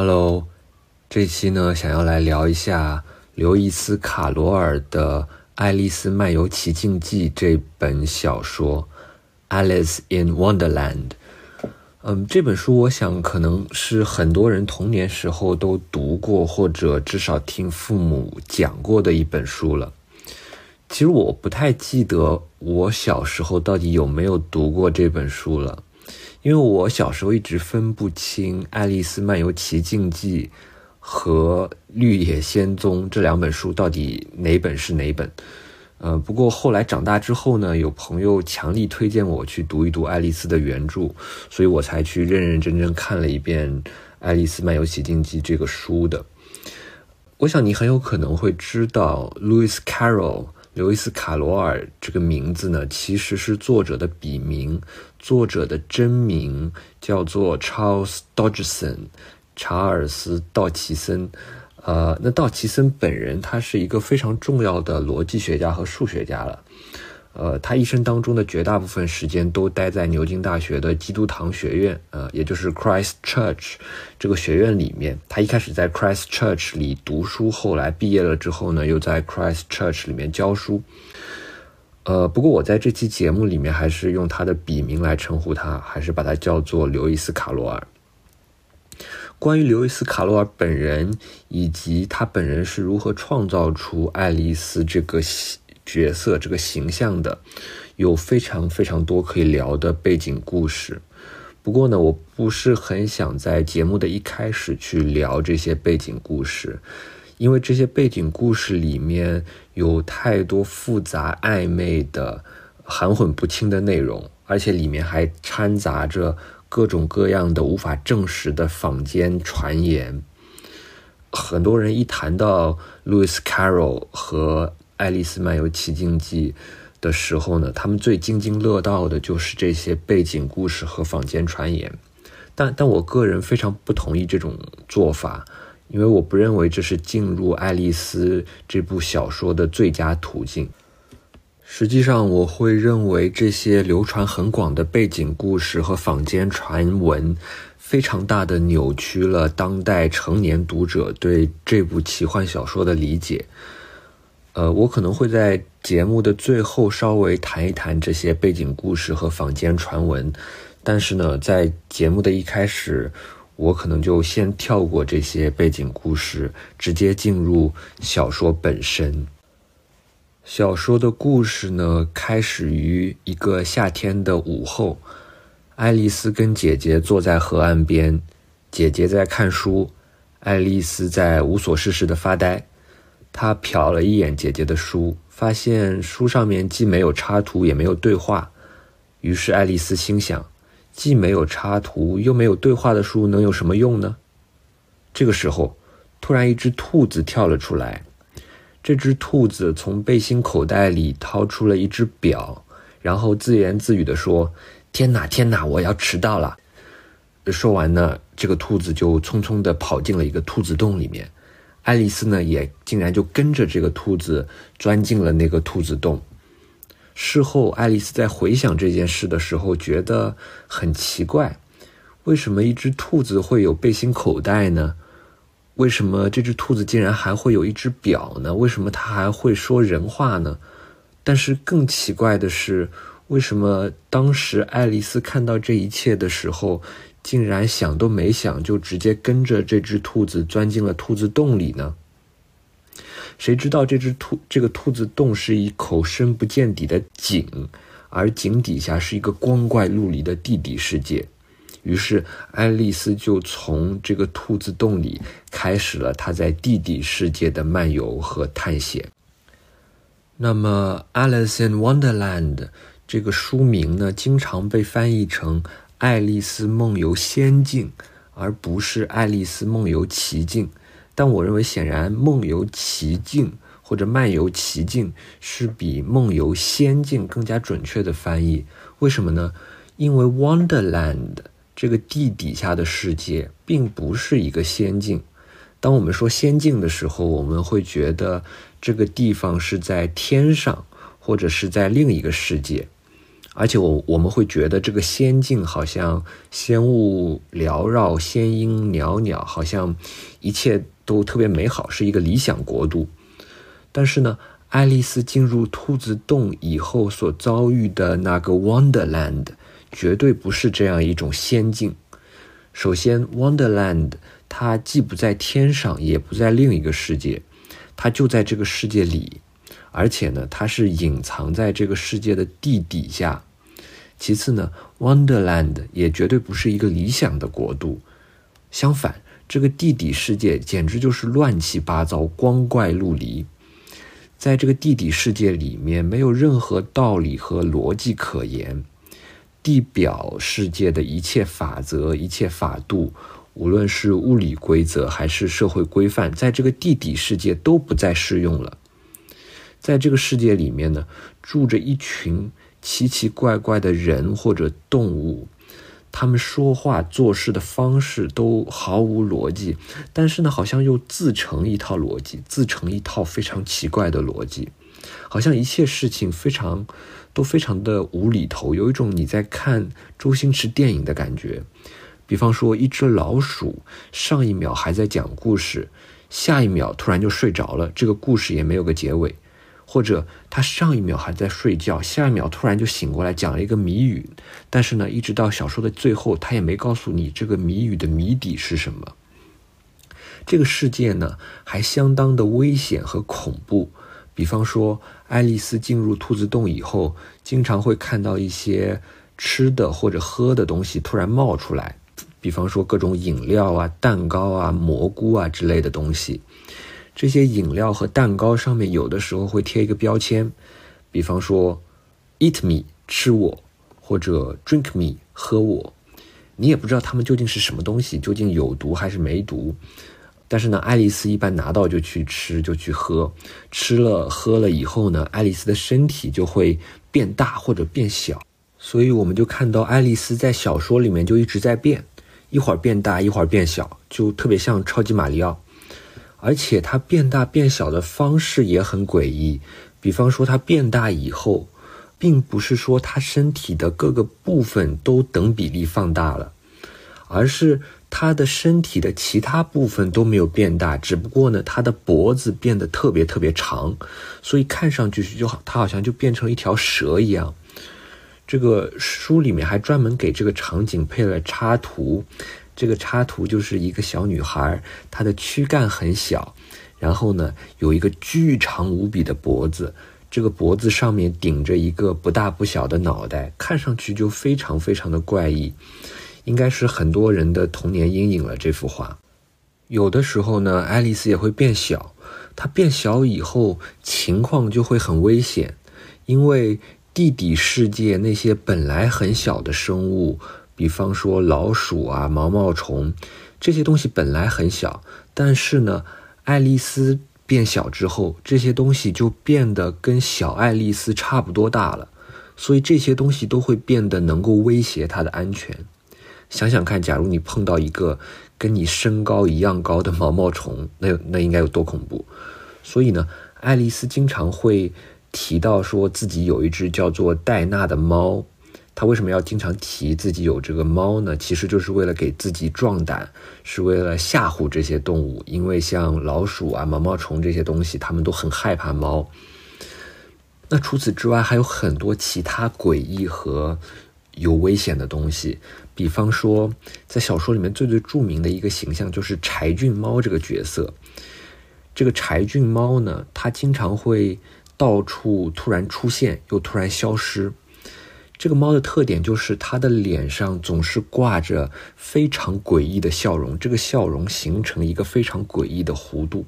Hello，这期呢想要来聊一下刘易斯·卡罗尔的《爱丽丝漫游奇境记》这本小说《Alice in Wonderland》。嗯，这本书我想可能是很多人童年时候都读过，或者至少听父母讲过的一本书了。其实我不太记得我小时候到底有没有读过这本书了。因为我小时候一直分不清《爱丽丝漫游奇境记》和《绿野仙踪》这两本书到底哪本是哪本。呃，不过后来长大之后呢，有朋友强力推荐我去读一读爱丽丝的原著，所以我才去认认真真看了一遍《爱丽丝漫游奇境记》这个书的。我想你很有可能会知道，Louis Carroll。刘易斯·卡罗尔这个名字呢，其实是作者的笔名，作者的真名叫做 Charles Dodgson，查尔斯·道奇森。呃，那道奇森本人他是一个非常重要的逻辑学家和数学家了。呃，他一生当中的绝大部分时间都待在牛津大学的基督堂学院，呃，也就是 Christ Church 这个学院里面。他一开始在 Christ Church 里读书，后来毕业了之后呢，又在 Christ Church 里面教书。呃，不过我在这期节目里面还是用他的笔名来称呼他，还是把他叫做刘易斯·卡罗尔。关于刘易斯·卡罗尔本人以及他本人是如何创造出爱丽丝这个。角色这个形象的，有非常非常多可以聊的背景故事。不过呢，我不是很想在节目的一开始去聊这些背景故事，因为这些背景故事里面有太多复杂暧昧的、含混不清的内容，而且里面还掺杂着各种各样的无法证实的坊间传言。很多人一谈到 Louis Carroll 和《爱丽丝漫游奇境记》的时候呢，他们最津津乐道的就是这些背景故事和坊间传言，但但我个人非常不同意这种做法，因为我不认为这是进入爱丽丝这部小说的最佳途径。实际上，我会认为这些流传很广的背景故事和坊间传闻，非常大的扭曲了当代成年读者对这部奇幻小说的理解。呃，我可能会在节目的最后稍微谈一谈这些背景故事和坊间传闻，但是呢，在节目的一开始，我可能就先跳过这些背景故事，直接进入小说本身。小说的故事呢，开始于一个夏天的午后，爱丽丝跟姐姐坐在河岸边，姐姐在看书，爱丽丝在无所事事的发呆。他瞟了一眼姐姐的书，发现书上面既没有插图，也没有对话。于是爱丽丝心想：既没有插图，又没有对话的书能有什么用呢？这个时候，突然一只兔子跳了出来。这只兔子从背心口袋里掏出了一只表，然后自言自语地说：“天哪，天哪，我要迟到了！”说完呢，这个兔子就匆匆地跑进了一个兔子洞里面。爱丽丝呢，也竟然就跟着这个兔子钻进了那个兔子洞。事后，爱丽丝在回想这件事的时候，觉得很奇怪：为什么一只兔子会有背心口袋呢？为什么这只兔子竟然还会有一只表呢？为什么它还会说人话呢？但是更奇怪的是，为什么当时爱丽丝看到这一切的时候？竟然想都没想就直接跟着这只兔子钻进了兔子洞里呢？谁知道这只兔这个兔子洞是一口深不见底的井，而井底下是一个光怪陆离的地底世界。于是爱丽丝就从这个兔子洞里开始了她在地底世界的漫游和探险。那么《Alice in Wonderland》这个书名呢，经常被翻译成。《爱丽丝梦游仙境》，而不是《爱丽丝梦游奇境》。但我认为，显然“梦游奇境”或者“漫游奇境”是比“梦游仙境”更加准确的翻译。为什么呢？因为 Wonderland 这个地底下的世界并不是一个仙境。当我们说仙境的时候，我们会觉得这个地方是在天上，或者是在另一个世界。而且我我们会觉得这个仙境好像仙雾缭绕，仙音袅袅，好像一切都特别美好，是一个理想国度。但是呢，爱丽丝进入兔子洞以后所遭遇的那个 Wonderland，绝对不是这样一种仙境。首先，Wonderland 它既不在天上，也不在另一个世界，它就在这个世界里。而且呢，它是隐藏在这个世界的地底下。其次呢，Wonderland 也绝对不是一个理想的国度。相反，这个地底世界简直就是乱七八糟、光怪陆离。在这个地底世界里面，没有任何道理和逻辑可言。地表世界的一切法则、一切法度，无论是物理规则还是社会规范，在这个地底世界都不再适用了。在这个世界里面呢，住着一群奇奇怪怪的人或者动物，他们说话做事的方式都毫无逻辑，但是呢，好像又自成一套逻辑，自成一套非常奇怪的逻辑，好像一切事情非常都非常的无厘头，有一种你在看周星驰电影的感觉。比方说，一只老鼠上一秒还在讲故事，下一秒突然就睡着了，这个故事也没有个结尾。或者他上一秒还在睡觉，下一秒突然就醒过来讲了一个谜语，但是呢，一直到小说的最后，他也没告诉你这个谜语的谜底是什么。这个世界呢，还相当的危险和恐怖。比方说，爱丽丝进入兔子洞以后，经常会看到一些吃的或者喝的东西突然冒出来，比方说各种饮料啊、蛋糕啊、蘑菇啊之类的东西。这些饮料和蛋糕上面有的时候会贴一个标签，比方说 “eat me” 吃我，或者 “drink me” 喝我。你也不知道它们究竟是什么东西，究竟有毒还是没毒。但是呢，爱丽丝一般拿到就去吃，就去喝。吃了喝了以后呢，爱丽丝的身体就会变大或者变小。所以我们就看到爱丽丝在小说里面就一直在变，一会儿变大，一会儿变小，就特别像超级马里奥。而且它变大变小的方式也很诡异，比方说它变大以后，并不是说它身体的各个部分都等比例放大了，而是它的身体的其他部分都没有变大，只不过呢，它的脖子变得特别特别长，所以看上去就好，它好像就变成了一条蛇一样。这个书里面还专门给这个场景配了插图。这个插图就是一个小女孩，她的躯干很小，然后呢有一个巨长无比的脖子，这个脖子上面顶着一个不大不小的脑袋，看上去就非常非常的怪异，应该是很多人的童年阴影了。这幅画，有的时候呢，爱丽丝也会变小，她变小以后情况就会很危险，因为地底世界那些本来很小的生物。比方说老鼠啊、毛毛虫，这些东西本来很小，但是呢，爱丽丝变小之后，这些东西就变得跟小爱丽丝差不多大了，所以这些东西都会变得能够威胁她的安全。想想看，假如你碰到一个跟你身高一样高的毛毛虫，那那应该有多恐怖？所以呢，爱丽丝经常会提到说自己有一只叫做戴娜的猫。他为什么要经常提自己有这个猫呢？其实就是为了给自己壮胆，是为了吓唬这些动物。因为像老鼠啊、毛毛虫这些东西，他们都很害怕猫。那除此之外，还有很多其他诡异和有危险的东西。比方说，在小说里面最最著名的一个形象就是柴郡猫这个角色。这个柴郡猫呢，它经常会到处突然出现，又突然消失。这个猫的特点就是它的脸上总是挂着非常诡异的笑容，这个笑容形成一个非常诡异的弧度，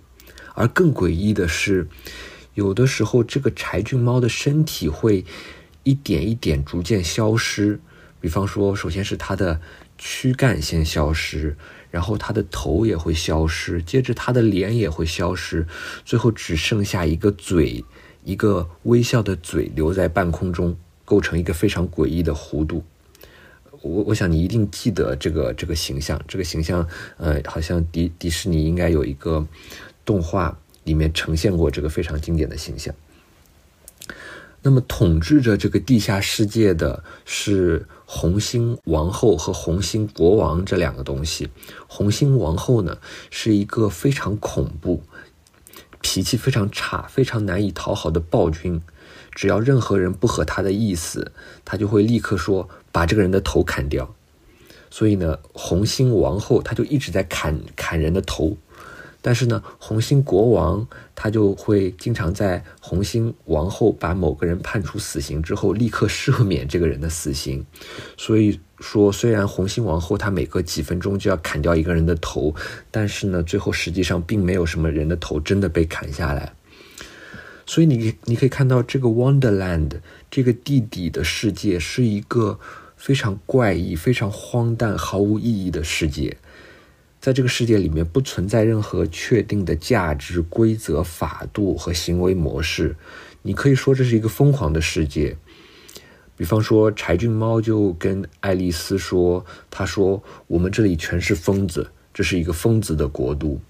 而更诡异的是，有的时候这个柴郡猫的身体会一点一点逐渐消失。比方说，首先是它的躯干先消失，然后它的头也会消失，接着它的脸也会消失，最后只剩下一个嘴，一个微笑的嘴留在半空中。构成一个非常诡异的弧度，我我想你一定记得这个这个形象，这个形象，呃，好像迪迪士尼应该有一个动画里面呈现过这个非常经典的形象。那么统治着这个地下世界的是红星王后和红星国王这两个东西。红星王后呢是一个非常恐怖、脾气非常差、非常难以讨好的暴君。只要任何人不合他的意思，他就会立刻说把这个人的头砍掉。所以呢，红星王后她就一直在砍砍人的头。但是呢，红星国王他就会经常在红星王后把某个人判处死刑之后，立刻赦免这个人的死刑。所以说，虽然红星王后她每隔几分钟就要砍掉一个人的头，但是呢，最后实际上并没有什么人的头真的被砍下来。所以你你可以看到，这个 Wonderland 这个地底的世界是一个非常怪异、非常荒诞、毫无意义的世界。在这个世界里面，不存在任何确定的价值规则、法度和行为模式。你可以说这是一个疯狂的世界。比方说，柴郡猫就跟爱丽丝说：“他说我们这里全是疯子，这是一个疯子的国度。”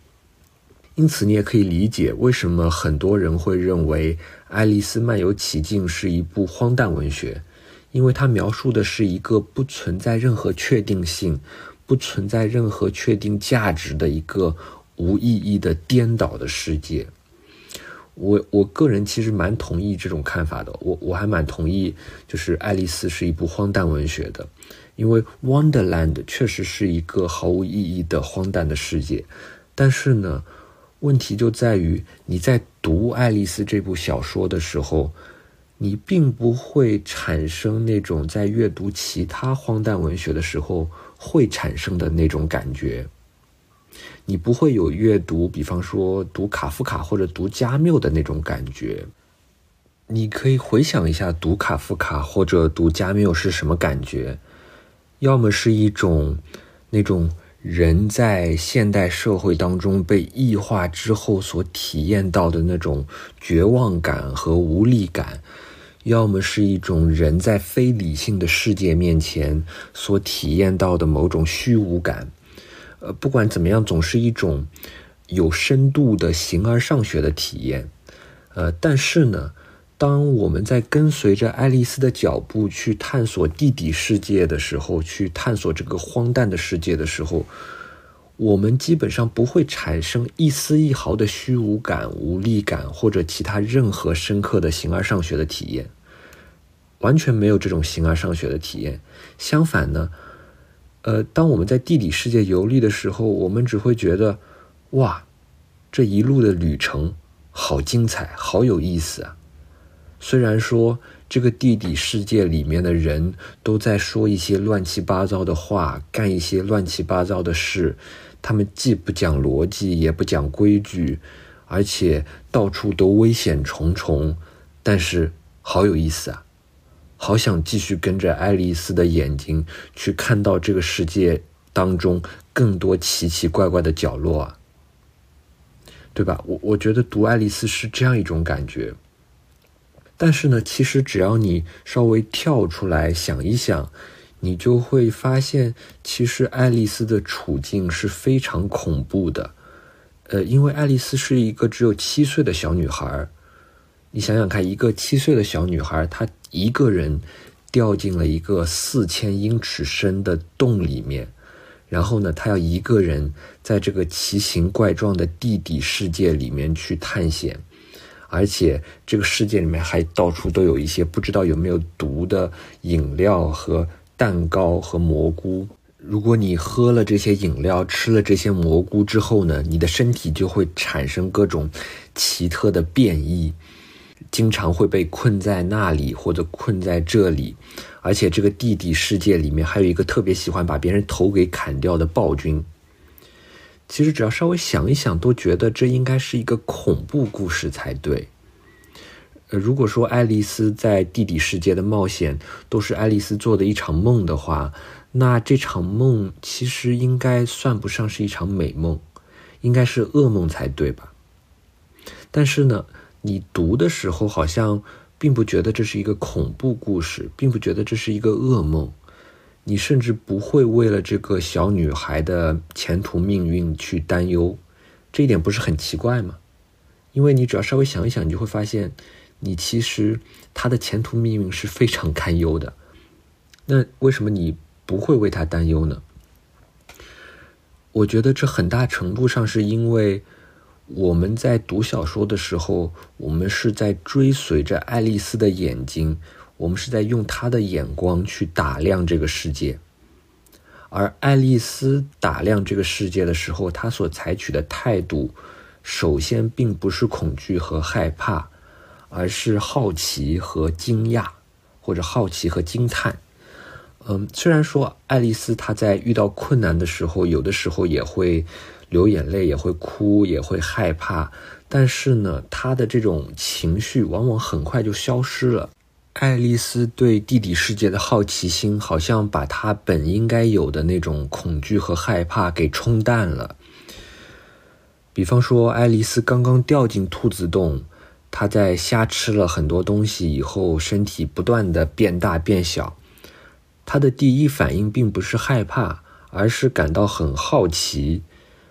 因此，你也可以理解为什么很多人会认为《爱丽丝漫游奇境》是一部荒诞文学，因为它描述的是一个不存在任何确定性。不存在任何确定价值的一个无意义的颠倒的世界。我我个人其实蛮同意这种看法的。我我还蛮同意，就是《爱丽丝》是一部荒诞文学的，因为《Wonderland》确实是一个毫无意义的荒诞的世界。但是呢，问题就在于你在读《爱丽丝》这部小说的时候，你并不会产生那种在阅读其他荒诞文学的时候。会产生的那种感觉，你不会有阅读，比方说读卡夫卡或者读加缪的那种感觉。你可以回想一下，读卡夫卡或者读加缪是什么感觉？要么是一种那种人在现代社会当中被异化之后所体验到的那种绝望感和无力感。要么是一种人在非理性的世界面前所体验到的某种虚无感，呃，不管怎么样，总是一种有深度的形而上学的体验，呃，但是呢，当我们在跟随着爱丽丝的脚步去探索地底世界的时候，去探索这个荒诞的世界的时候，我们基本上不会产生一丝一毫的虚无感、无力感或者其他任何深刻的形而上学的体验，完全没有这种形而上学的体验。相反呢，呃，当我们在地底世界游历的时候，我们只会觉得，哇，这一路的旅程好精彩，好有意思啊！虽然说。这个地底世界里面的人都在说一些乱七八糟的话，干一些乱七八糟的事。他们既不讲逻辑，也不讲规矩，而且到处都危险重重。但是好有意思啊！好想继续跟着爱丽丝的眼睛去看到这个世界当中更多奇奇怪怪的角落啊，对吧？我我觉得读爱丽丝是这样一种感觉。但是呢，其实只要你稍微跳出来想一想，你就会发现，其实爱丽丝的处境是非常恐怖的。呃，因为爱丽丝是一个只有七岁的小女孩你想想看，一个七岁的小女孩她一个人掉进了一个四千英尺深的洞里面，然后呢，她要一个人在这个奇形怪状的地底世界里面去探险。而且这个世界里面还到处都有一些不知道有没有毒的饮料和蛋糕和蘑菇。如果你喝了这些饮料，吃了这些蘑菇之后呢，你的身体就会产生各种奇特的变异，经常会被困在那里或者困在这里。而且这个地底世界里面还有一个特别喜欢把别人头给砍掉的暴君。其实只要稍微想一想，都觉得这应该是一个恐怖故事才对。呃，如果说爱丽丝在地底世界的冒险都是爱丽丝做的一场梦的话，那这场梦其实应该算不上是一场美梦，应该是噩梦才对吧？但是呢，你读的时候好像并不觉得这是一个恐怖故事，并不觉得这是一个噩梦。你甚至不会为了这个小女孩的前途命运去担忧，这一点不是很奇怪吗？因为你只要稍微想一想，你就会发现，你其实她的前途命运是非常堪忧的。那为什么你不会为她担忧呢？我觉得这很大程度上是因为我们在读小说的时候，我们是在追随着爱丽丝的眼睛，我们是在用他的眼光去打量这个世界。而爱丽丝打量这个世界的时候，她所采取的态度，首先并不是恐惧和害怕，而是好奇和惊讶，或者好奇和惊叹。嗯，虽然说爱丽丝她在遇到困难的时候，有的时候也会流眼泪，也会哭，也会害怕，但是呢，她的这种情绪往往很快就消失了。爱丽丝对地底世界的好奇心，好像把她本应该有的那种恐惧和害怕给冲淡了。比方说，爱丽丝刚刚掉进兔子洞，她在瞎吃了很多东西以后，身体不断的变大变小。她的第一反应并不是害怕，而是感到很好奇。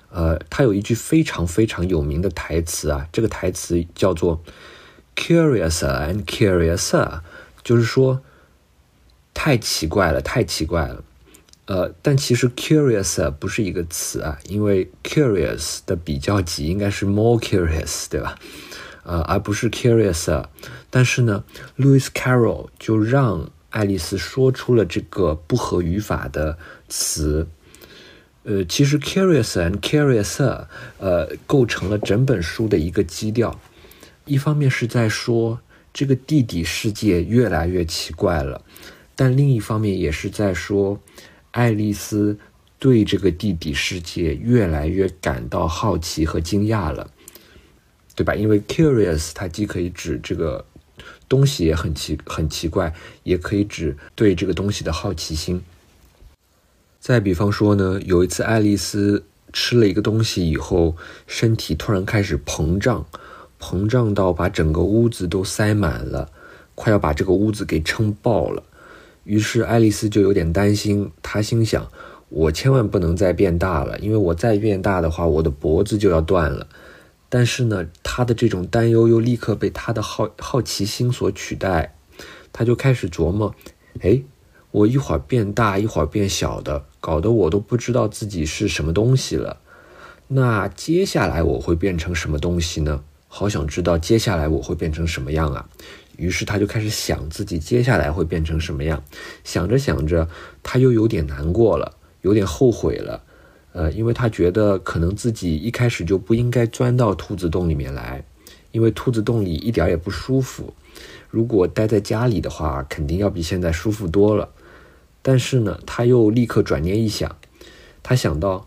呃，她有一句非常非常有名的台词啊，这个台词叫做。Curiouser and curiouser，就是说，太奇怪了，太奇怪了。呃，但其实 curiouser 不是一个词啊，因为 curious 的比较级应该是 more curious，对吧？呃，而不是 curiouser。但是呢，Lewis Carroll 就让爱丽丝说出了这个不合语法的词。呃，其实 curiouser and curiouser，呃，构成了整本书的一个基调。一方面是在说这个地底世界越来越奇怪了，但另一方面也是在说爱丽丝对这个地底世界越来越感到好奇和惊讶了，对吧？因为 curious 它既可以指这个东西也很奇很奇怪，也可以指对这个东西的好奇心。再比方说呢，有一次爱丽丝吃了一个东西以后，身体突然开始膨胀。膨胀到把整个屋子都塞满了，快要把这个屋子给撑爆了。于是爱丽丝就有点担心，她心想：我千万不能再变大了，因为我再变大的话，我的脖子就要断了。但是呢，她的这种担忧又立刻被她的好好奇心所取代，她就开始琢磨：哎，我一会儿变大，一会儿变小的，搞得我都不知道自己是什么东西了。那接下来我会变成什么东西呢？好想知道接下来我会变成什么样啊！于是他就开始想自己接下来会变成什么样。想着想着，他又有点难过了，有点后悔了。呃，因为他觉得可能自己一开始就不应该钻到兔子洞里面来，因为兔子洞里一点也不舒服。如果待在家里的话，肯定要比现在舒服多了。但是呢，他又立刻转念一想，他想到。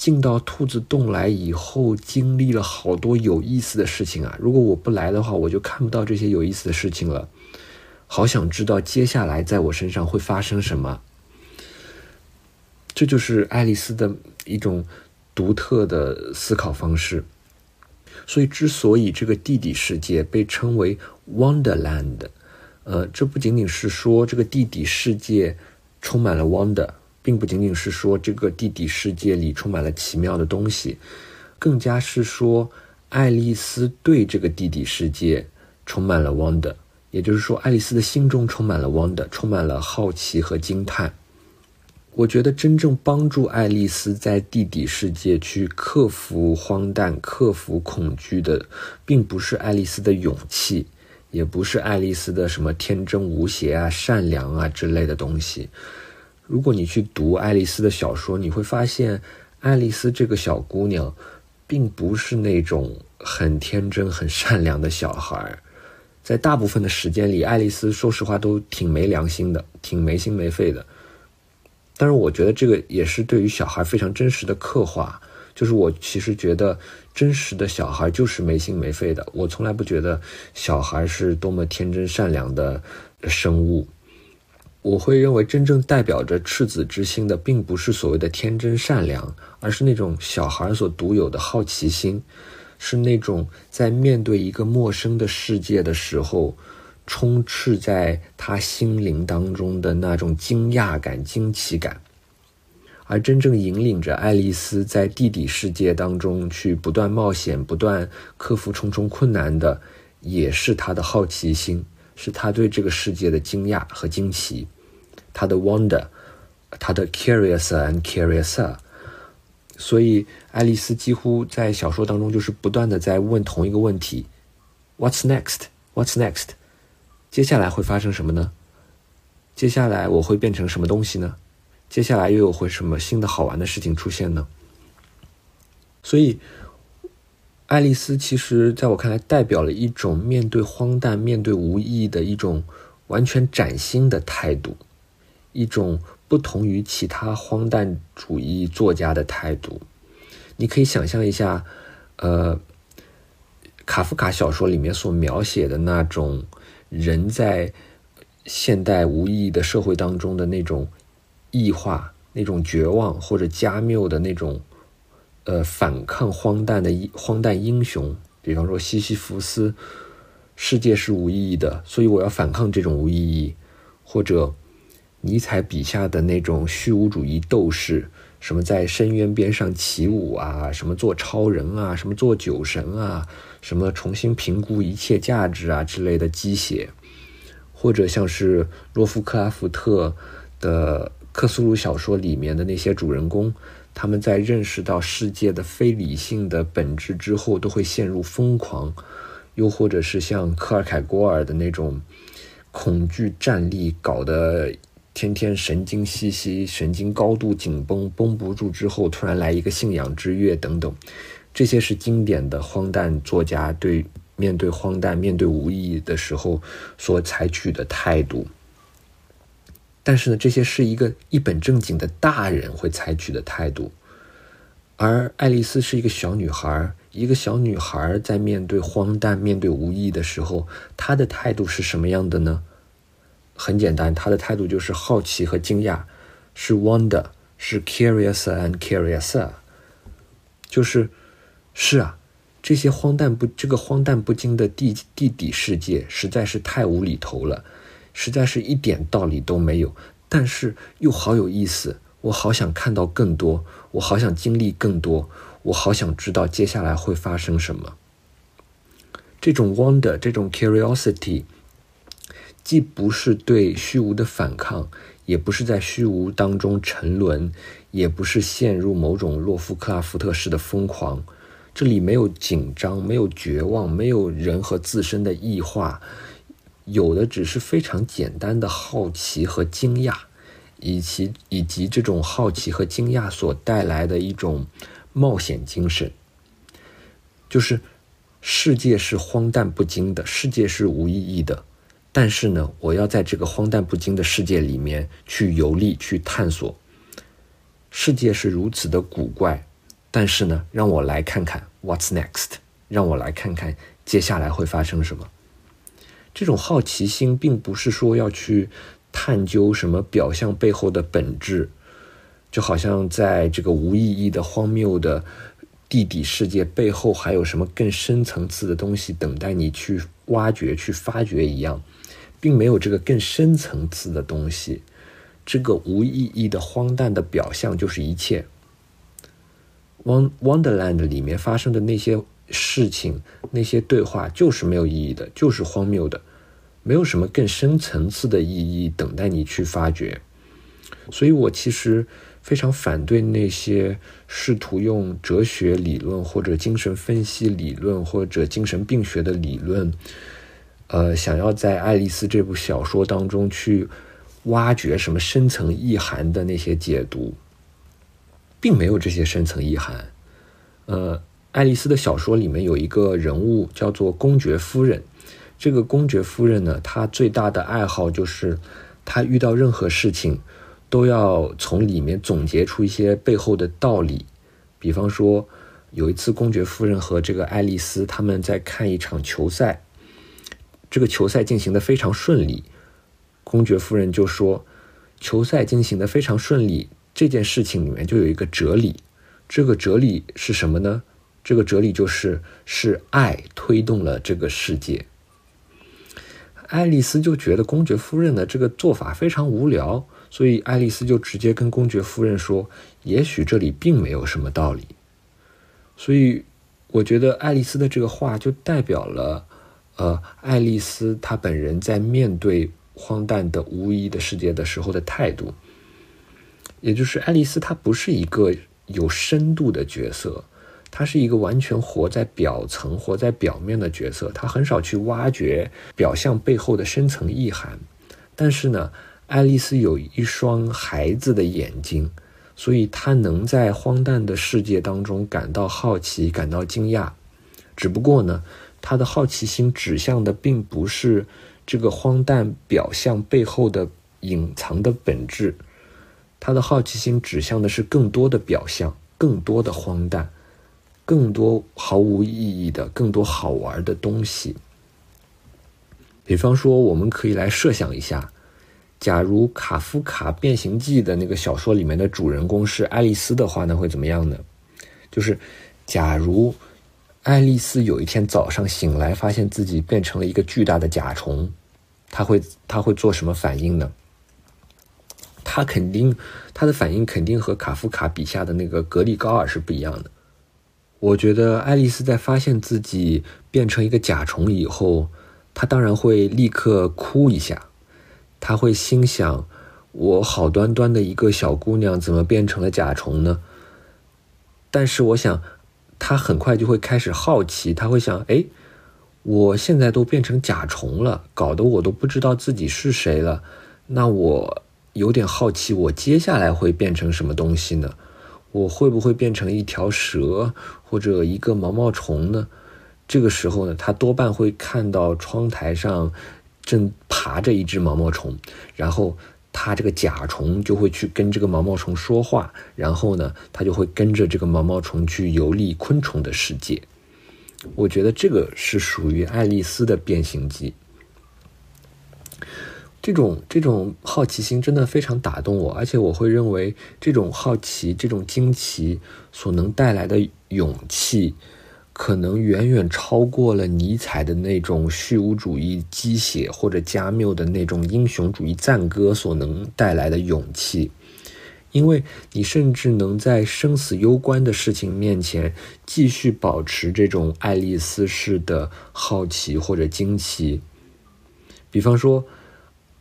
进到兔子洞来以后，经历了好多有意思的事情啊！如果我不来的话，我就看不到这些有意思的事情了。好想知道接下来在我身上会发生什么。这就是爱丽丝的一种独特的思考方式。所以，之所以这个地底世界被称为 Wonderland，呃，这不仅仅是说这个地底世界充满了 wonder。并不仅仅是说这个地底世界里充满了奇妙的东西，更加是说爱丽丝对这个地底世界充满了 wonder，也就是说爱丽丝的心中充满了 wonder，充满了好奇和惊叹。我觉得真正帮助爱丽丝在地底世界去克服荒诞、克服恐惧的，并不是爱丽丝的勇气，也不是爱丽丝的什么天真无邪啊、善良啊之类的东西。如果你去读爱丽丝的小说，你会发现，爱丽丝这个小姑娘，并不是那种很天真、很善良的小孩。在大部分的时间里，爱丽丝说实话都挺没良心的，挺没心没肺的。但是，我觉得这个也是对于小孩非常真实的刻画。就是我其实觉得，真实的小孩就是没心没肺的。我从来不觉得小孩是多么天真善良的生物。我会认为，真正代表着赤子之心的，并不是所谓的天真善良，而是那种小孩所独有的好奇心，是那种在面对一个陌生的世界的时候，充斥在他心灵当中的那种惊讶感、惊奇感。而真正引领着爱丽丝在地底世界当中去不断冒险、不断克服重重困难的，也是他的好奇心，是他对这个世界的惊讶和惊奇，他的 wonder，他的 curious and curiouser。所以，爱丽丝几乎在小说当中就是不断的在问同一个问题：What's next? What's next? 接下来会发生什么呢？接下来我会变成什么东西呢？接下来又有会什么新的好玩的事情出现呢？所以。爱丽丝其实在我看来，代表了一种面对荒诞、面对无意义的一种完全崭新的态度，一种不同于其他荒诞主义作家的态度。你可以想象一下，呃，卡夫卡小说里面所描写的那种人在现代无意义的社会当中的那种异化、那种绝望或者加缪的那种。呃，反抗荒诞的荒诞英雄，比方说西西弗斯，世界是无意义的，所以我要反抗这种无意义；或者尼采笔下的那种虚无主义斗士，什么在深渊边上起舞啊，什么做超人啊，什么做酒神啊，什么重新评估一切价值啊之类的鸡血；或者像是洛夫克拉夫特的克苏鲁小说里面的那些主人公。他们在认识到世界的非理性的本质之后，都会陷入疯狂；又或者是像科尔凯郭尔的那种恐惧战栗，搞得天天神经兮兮、神经高度紧绷、绷不住之后，突然来一个信仰之跃等等。这些是经典的荒诞作家对面对荒诞、面对无意义的时候所采取的态度。但是呢，这些是一个一本正经的大人会采取的态度，而爱丽丝是一个小女孩。一个小女孩在面对荒诞、面对无意义的时候，她的态度是什么样的呢？很简单，她的态度就是好奇和惊讶，是 wonder，是 curious and curious，就是是啊，这些荒诞不这个荒诞不经的地地底世界实在是太无厘头了。实在是一点道理都没有，但是又好有意思。我好想看到更多，我好想经历更多，我好想知道接下来会发生什么。这种 wonder，这种 curiosity，既不是对虚无的反抗，也不是在虚无当中沉沦，也不是陷入某种洛夫克拉夫特式的疯狂。这里没有紧张，没有绝望，没有人和自身的异化。有的只是非常简单的好奇和惊讶，以及以及这种好奇和惊讶所带来的一种冒险精神，就是世界是荒诞不经的，世界是无意义的，但是呢，我要在这个荒诞不经的世界里面去游历、去探索。世界是如此的古怪，但是呢，让我来看看 What's next，让我来看看接下来会发生什么。这种好奇心并不是说要去探究什么表象背后的本质，就好像在这个无意义的荒谬的地底世界背后还有什么更深层次的东西等待你去挖掘、去发掘一样，并没有这个更深层次的东西。这个无意义的荒诞的表象就是一切。《Wonderland》里面发生的那些。事情那些对话就是没有意义的，就是荒谬的，没有什么更深层次的意义等待你去发掘。所以我其实非常反对那些试图用哲学理论或者精神分析理论或者精神病学的理论，呃，想要在《爱丽丝》这部小说当中去挖掘什么深层意涵的那些解读，并没有这些深层意涵，呃。爱丽丝的小说里面有一个人物叫做公爵夫人。这个公爵夫人呢，她最大的爱好就是她遇到任何事情都要从里面总结出一些背后的道理。比方说，有一次公爵夫人和这个爱丽丝他们在看一场球赛，这个球赛进行的非常顺利。公爵夫人就说：“球赛进行的非常顺利，这件事情里面就有一个哲理。这个哲理是什么呢？”这个哲理就是是爱推动了这个世界。爱丽丝就觉得公爵夫人的这个做法非常无聊，所以爱丽丝就直接跟公爵夫人说：“也许这里并没有什么道理。”所以，我觉得爱丽丝的这个话就代表了，呃，爱丽丝她本人在面对荒诞的无意义的世界的时候的态度，也就是爱丽丝她不是一个有深度的角色，他是一个完全活在表层、活在表面的角色，他很少去挖掘表象背后的深层意涵。但是呢，爱丽丝有一双孩子的眼睛。所以，他能在荒诞的世界当中感到好奇、感到惊讶。只不过呢，他的好奇心指向的并不是这个荒诞表象背后的隐藏的本质，他的好奇心指向的是更多的表象、更多的荒诞、更多毫无意义的、更多好玩的东西。比方说，我们可以来设想一下。假如卡夫卡《变形记》的那个小说里面的主人公是爱丽丝的话，那会怎么样呢？就是，假如爱丽丝有一天早上醒来，发现自己变成了一个巨大的甲虫，她会她会做什么反应呢？她肯定她的反应肯定和卡夫卡笔下的那个格里高尔是不一样的。我觉得爱丽丝在发现自己变成一个甲虫以后，她当然会立刻哭一下。她会心想：“我好端端的一个小姑娘，怎么变成了甲虫呢？”但是我想，他很快就会开始好奇。他会想：“哎，我现在都变成甲虫了，搞得我都不知道自己是谁了。那我有点好奇，我接下来会变成什么东西呢？我会不会变成一条蛇或者一个毛毛虫呢？”这个时候呢，他多半会看到窗台上。正爬着一只毛毛虫，然后他这个甲虫就会去跟这个毛毛虫说话，然后呢，他就会跟着这个毛毛虫去游历昆虫的世界。我觉得这个是属于爱丽丝的变形记。这种这种好奇心真的非常打动我，而且我会认为这种好奇、这种惊奇所能带来的勇气。可能远远超过了尼采的那种虚无主义鸡血，或者加缪的那种英雄主义赞歌所能带来的勇气，因为你甚至能在生死攸关的事情面前继续保持这种爱丽丝式的好奇或者惊奇。比方说，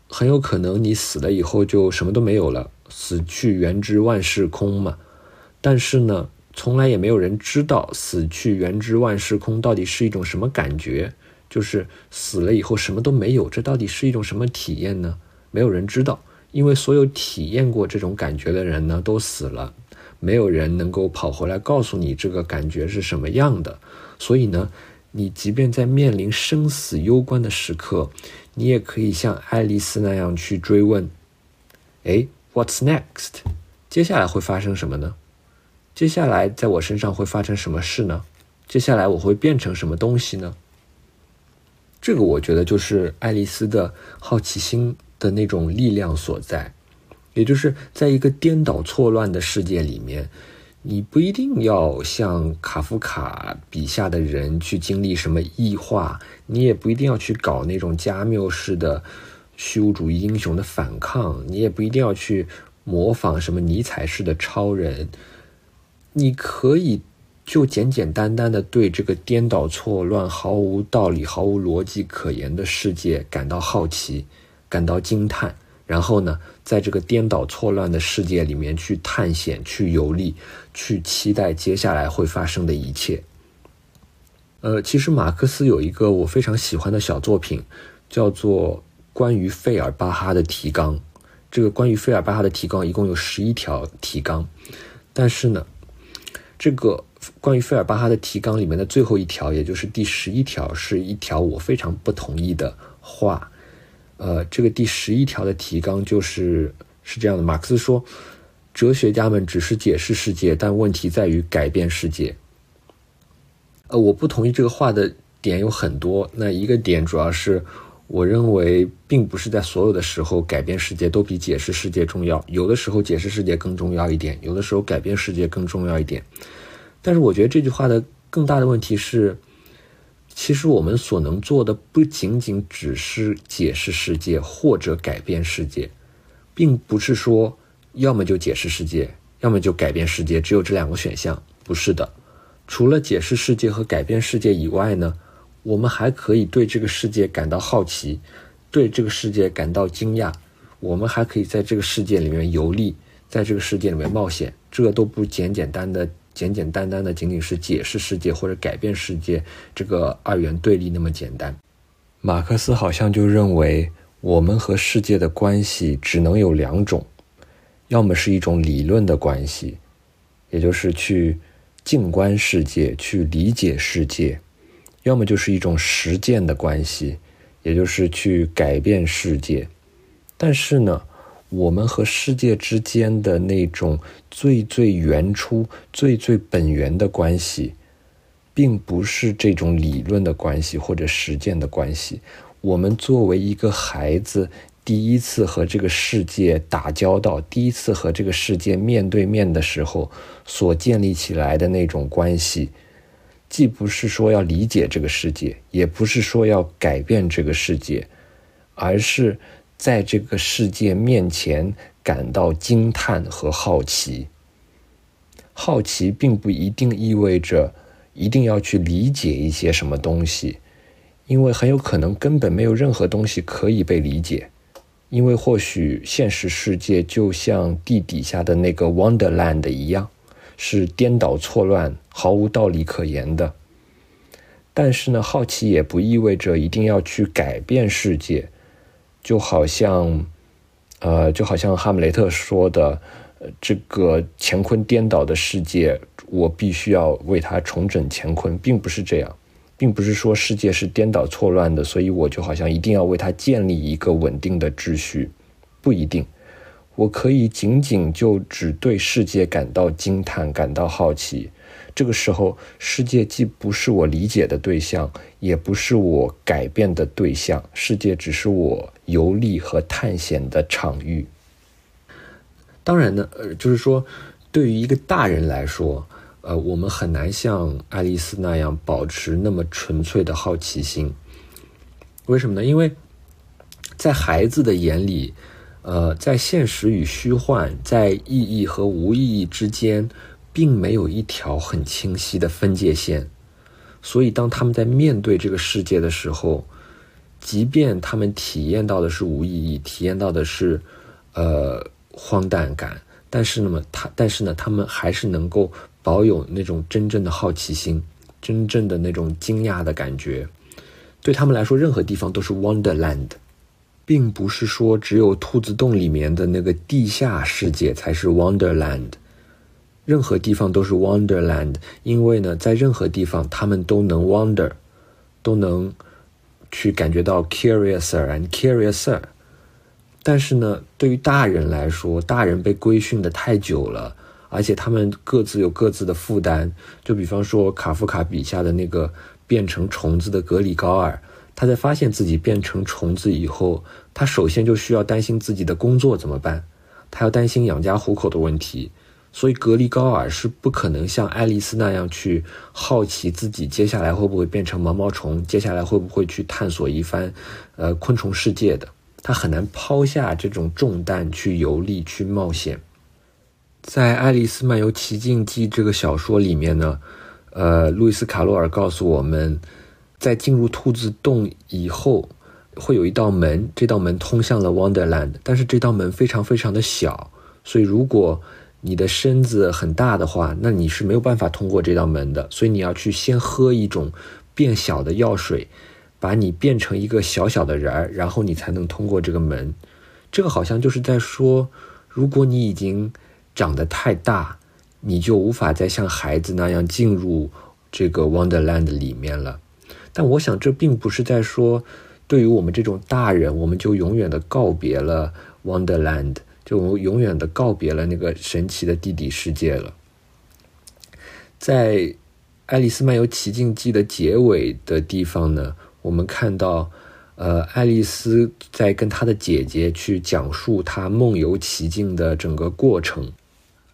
很有可能你死了以后就什么都没有了，死去元知万事空嘛。但是呢？从来也没有人知道死去元知万事空到底是一种什么感觉，就是死了以后什么都没有，这到底是一种什么体验呢？没有人知道，因为所有体验过这种感觉的人呢都死了，没有人能够跑回来告诉你这个感觉是什么样的。所以呢，你即便在面临生死攸关的时刻，你也可以像爱丽丝那样去追问：哎，What's next？接下来会发生什么呢？接下来在我身上会发生什么事呢？接下来我会变成什么东西呢？这个我觉得就是爱丽丝的好奇心的那种力量所在，也就是在一个颠倒错乱的世界里面，你不一定要像卡夫卡笔下的人去经历什么异化，你也不一定要去搞那种加缪式的虚无主义英雄的反抗，你也不一定要去模仿什么尼采式的超人。你可以就简简单单的对这个颠倒错乱、毫无道理、毫无逻辑可言的世界感到好奇，感到惊叹，然后呢，在这个颠倒错乱的世界里面去探险、去游历、去期待接下来会发生的一切。呃，其实马克思有一个我非常喜欢的小作品，叫做《关于费尔巴哈的提纲》。这个关于费尔巴哈的提纲一共有十一条提纲，但是呢。这个关于费尔巴哈的提纲里面的最后一条，也就是第十一条，是一条我非常不同意的话。呃，这个第十一条的提纲就是是这样的：马克思说，哲学家们只是解释世界，但问题在于改变世界。呃，我不同意这个话的点有很多。那一个点主要是。我认为，并不是在所有的时候改变世界都比解释世界重要。有的时候解释世界更重要一点，有的时候改变世界更重要一点。但是，我觉得这句话的更大的问题是，其实我们所能做的不仅仅只是解释世界或者改变世界，并不是说要么就解释世界，要么就改变世界，只有这两个选项。不是的，除了解释世界和改变世界以外呢？我们还可以对这个世界感到好奇，对这个世界感到惊讶，我们还可以在这个世界里面游历，在这个世界里面冒险。这都不简简单的、简简单单的，仅仅是解释世界或者改变世界这个二元对立那么简单。马克思好像就认为，我们和世界的关系只能有两种，要么是一种理论的关系，也就是去静观世界、去理解世界；要么就是一种实践的关系，也就是去改变世界。但是呢，我们和世界之间的那种最最原初、最最本源的关系。并不是这种理论的关系或者实践的关系。我们作为一个孩子，第一次和这个世界打交道，第一次和这个世界面对面的时候，所建立起来的那种关系，既不是说要理解这个世界，也不是说要改变这个世界，而是在这个世界面前感到惊叹和好奇。好奇并不一定意味着。一定要去理解一些什么东西，因为很有可能根本没有任何东西可以被理解，因为或许现实世界就像地底下的那个 Wonderland 一样，是颠倒错乱、毫无道理可言的。但是呢，好奇也不意味着一定要去改变世界，就好像，呃，就好像哈姆雷特说的。呃这个乾坤颠倒的世界，我必须要为它重整乾坤，并不是这样，并不是说世界是颠倒错乱的，所以我就好像一定要为它建立一个稳定的秩序，不一定。我可以仅仅就只对世界感到惊叹、感到好奇。这个时候，世界既不是我理解的对象，也不是我改变的对象，世界只是我游历和探险的场域。当然呢，呃，就是说，对于一个大人来说，呃，我们很难像爱丽丝那样保持那么纯粹的好奇心。为什么呢？因为在孩子的眼里，呃，在现实与虚幻，在意义和无意义之间，并没有一条很清晰的分界线。所以，当他们在面对这个世界的时候，即便他们体验到的是无意义，体验到的是，呃。荒诞感，但是呢，他但是呢，他们还是能够保有那种真正的好奇心，真正的那种惊讶的感觉。对他们来说，任何地方都是 Wonderland，并不是说只有兔子洞里面的那个地下世界才是 Wonderland。任何地方都是 Wonderland，因为呢，在任何地方他们都能 wonder，都能去感觉到 curiouser and curiouser。但是呢，对于大人来说，大人被规训的太久了，而且他们各自有各自的负担。就比方说卡夫卡笔下的那个变成虫子的格里高尔，他在发现自己变成虫子以后，他首先就需要担心自己的工作怎么办，他要担心养家糊口的问题。所以格里高尔是不可能像爱丽丝那样去好奇自己接下来会不会变成毛毛虫，接下来会不会去探索一番，呃，昆虫世界的。他很难抛下这种重担去游历、去冒险。在《爱丽丝漫游奇境记》这个小说里面呢，呃，路易斯·卡洛尔告诉我们，在进入兔子洞以后，会有一道门，这道门通向了 Wonderland，但是这道门非常非常的小，所以如果你的身子很大的话，那你是没有办法通过这道门的。所以你要去先喝一种变小的药水。把你变成一个小小的人儿，然后你才能通过这个门。这个好像就是在说，如果你已经长得太大，你就无法再像孩子那样进入这个 Wonderland 里面了。但我想，这并不是在说，对于我们这种大人，我们就永远的告别了 Wonderland，就永远的告别了那个神奇的地底世界了。在《爱丽丝漫游奇境记》的结尾的地方呢？我们看到，呃，爱丽丝在跟她的姐姐去讲述她梦游奇境的整个过程。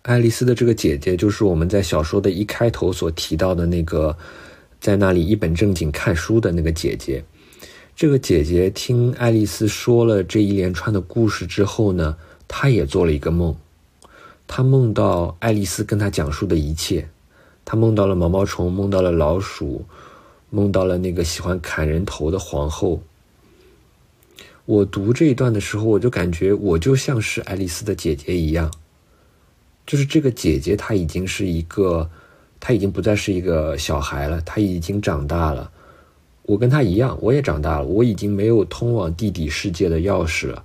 爱丽丝的这个姐姐，就是我们在小说的一开头所提到的那个，在那里一本正经看书的那个姐姐。这个姐姐听爱丽丝说了这一连串的故事之后呢，他也做了一个梦。他梦到爱丽丝跟他讲述的一切，他梦到了毛毛虫，梦到了老鼠。梦到了那个喜欢砍人头的皇后。我读这一段的时候，我就感觉我就像是爱丽丝的姐姐一样，就是这个姐姐她已经是一个，她已经不再是一个小孩了，她已经长大了。我跟她一样，我也长大了，我已经没有通往地底世界的钥匙了。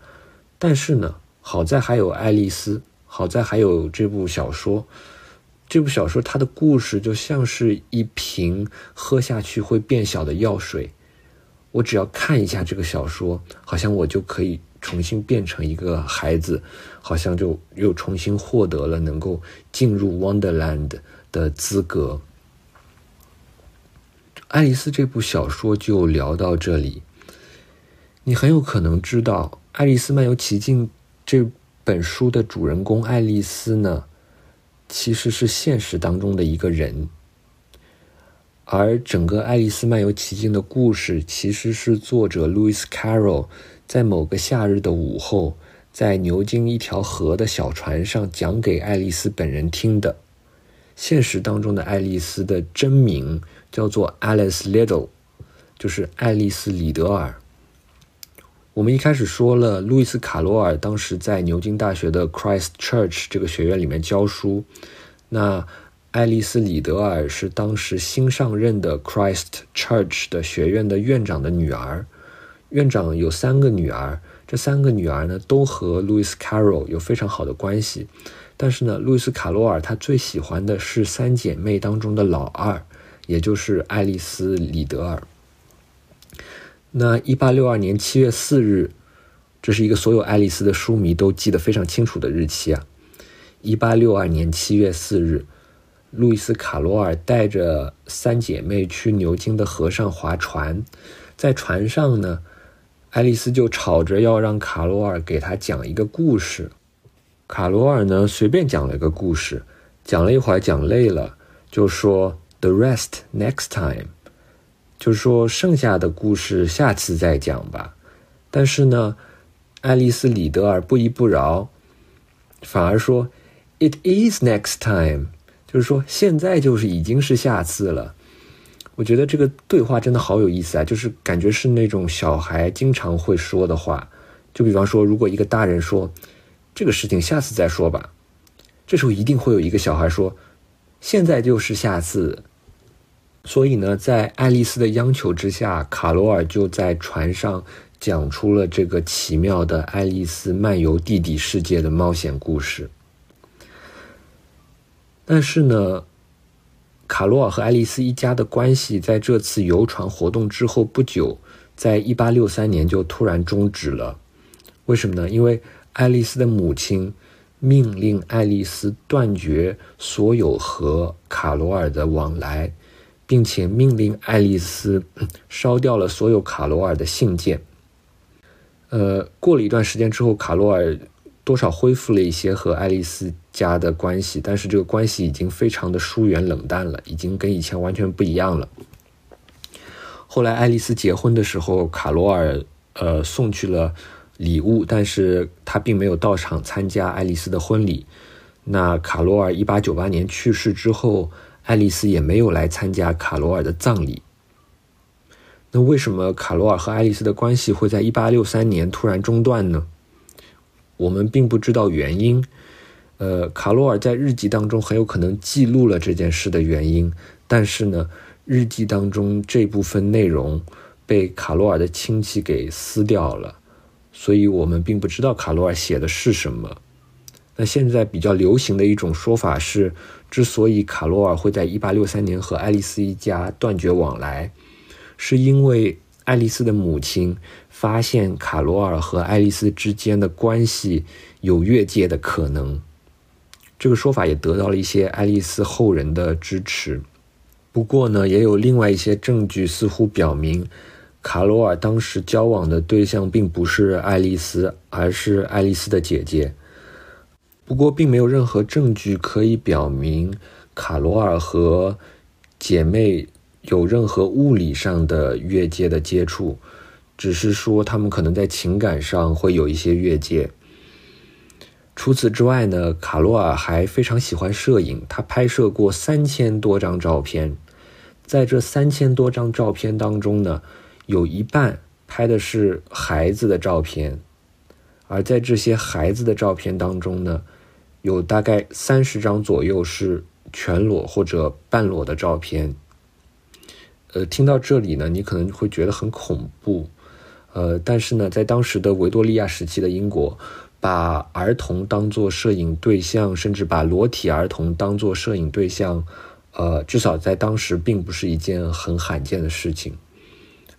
但是呢，好在还有爱丽丝，好在还有这部小说。这部小说它的故事就像是一瓶喝下去会变小的药水。我只要看一下这个小说，好像我就可以重新变成一个孩子，好像就又重新获得了能够进入 Wonderland 的资格。爱丽丝这部小说就聊到这里。你很有可能知道，《爱丽丝漫游奇境》这本书的主人公爱丽丝呢，其实是现实当中的一个人。而整个《爱丽丝漫游奇境》的故事，其实是作者 Louis Carroll 在某个夏日的午后，在牛津一条河的小船上讲给爱丽丝本人听的。现实当中的爱丽丝的真名叫做 Alice Liddell，就是爱丽丝·里德尔。我们一开始说了，路易斯·卡罗尔当时在牛津大学的 Christ Church 这个学院里面教书，那。爱丽丝·里德尔是当时新上任的 Christ Church 的学院的院长的女儿。院长有三个女儿，这三个女儿呢都和路易斯·卡罗尔有非常好的关系。但是呢，路易斯·卡罗尔他最喜欢的是三姐妹当中的老二，也就是爱丽丝·里德尔。那一八六二年七月四日，这是一个所有爱丽丝的书迷都记得非常清楚的日期啊！一八六二年七月四日。路易斯·卡罗尔带着三姐妹去牛津的河上划船，在船上呢，爱丽丝就吵着要让卡罗尔给她讲一个故事。卡罗尔呢，随便讲了一个故事，讲了一会儿，讲累了，就说 “the rest next time”，就是说剩下的故事下次再讲吧。但是呢，爱丽丝·里德尔不依不饶，反而说 “it is next time”。就是说，现在就是已经是下次了。我觉得这个对话真的好有意思啊！就是感觉是那种小孩经常会说的话。就比方说，如果一个大人说这个事情下次再说吧，这时候一定会有一个小孩说现在就是下次。所以呢，在爱丽丝的央求之下，卡罗尔就在船上讲出了这个奇妙的爱丽丝漫游地底世界的冒险故事。但是呢，卡罗尔和爱丽丝一家的关系在这次游船活动之后不久，在一八六三年就突然终止了。为什么呢？因为爱丽丝的母亲命令爱丽丝断绝所有和卡罗尔的往来，并且命令爱丽丝烧掉了所有卡罗尔的信件。呃，过了一段时间之后，卡罗尔。多少恢复了一些和爱丽丝家的关系，但是这个关系已经非常的疏远冷淡了，已经跟以前完全不一样了。后来爱丽丝结婚的时候，卡罗尔呃送去了礼物，但是他并没有到场参加爱丽丝的婚礼。那卡罗尔一八九八年去世之后，爱丽丝也没有来参加卡罗尔的葬礼。那为什么卡罗尔和爱丽丝的关系会在一八六三年突然中断呢？我们并不知道原因，呃，卡罗尔在日记当中很有可能记录了这件事的原因，但是呢，日记当中这部分内容被卡罗尔的亲戚给撕掉了，所以我们并不知道卡罗尔写的是什么。那现在比较流行的一种说法是，之所以卡罗尔会在1863年和爱丽丝一家断绝往来，是因为。爱丽丝的母亲发现卡罗尔和爱丽丝之间的关系有越界的可能，这个说法也得到了一些爱丽丝后人的支持。不过呢，也有另外一些证据似乎表明，卡罗尔当时交往的对象并不是爱丽丝，而是爱丽丝的姐姐。不过，并没有任何证据可以表明卡罗尔和姐妹。有任何物理上的越界的接触，只是说他们可能在情感上会有一些越界。除此之外呢，卡罗尔还非常喜欢摄影，他拍摄过三千多张照片。在这三千多张照片当中呢，有一半拍的是孩子的照片，而在这些孩子的照片当中呢，有大概三十张左右是全裸或者半裸的照片。呃，听到这里呢，你可能会觉得很恐怖，呃，但是呢，在当时的维多利亚时期的英国，把儿童当做摄影对象，甚至把裸体儿童当做摄影对象，呃，至少在当时并不是一件很罕见的事情。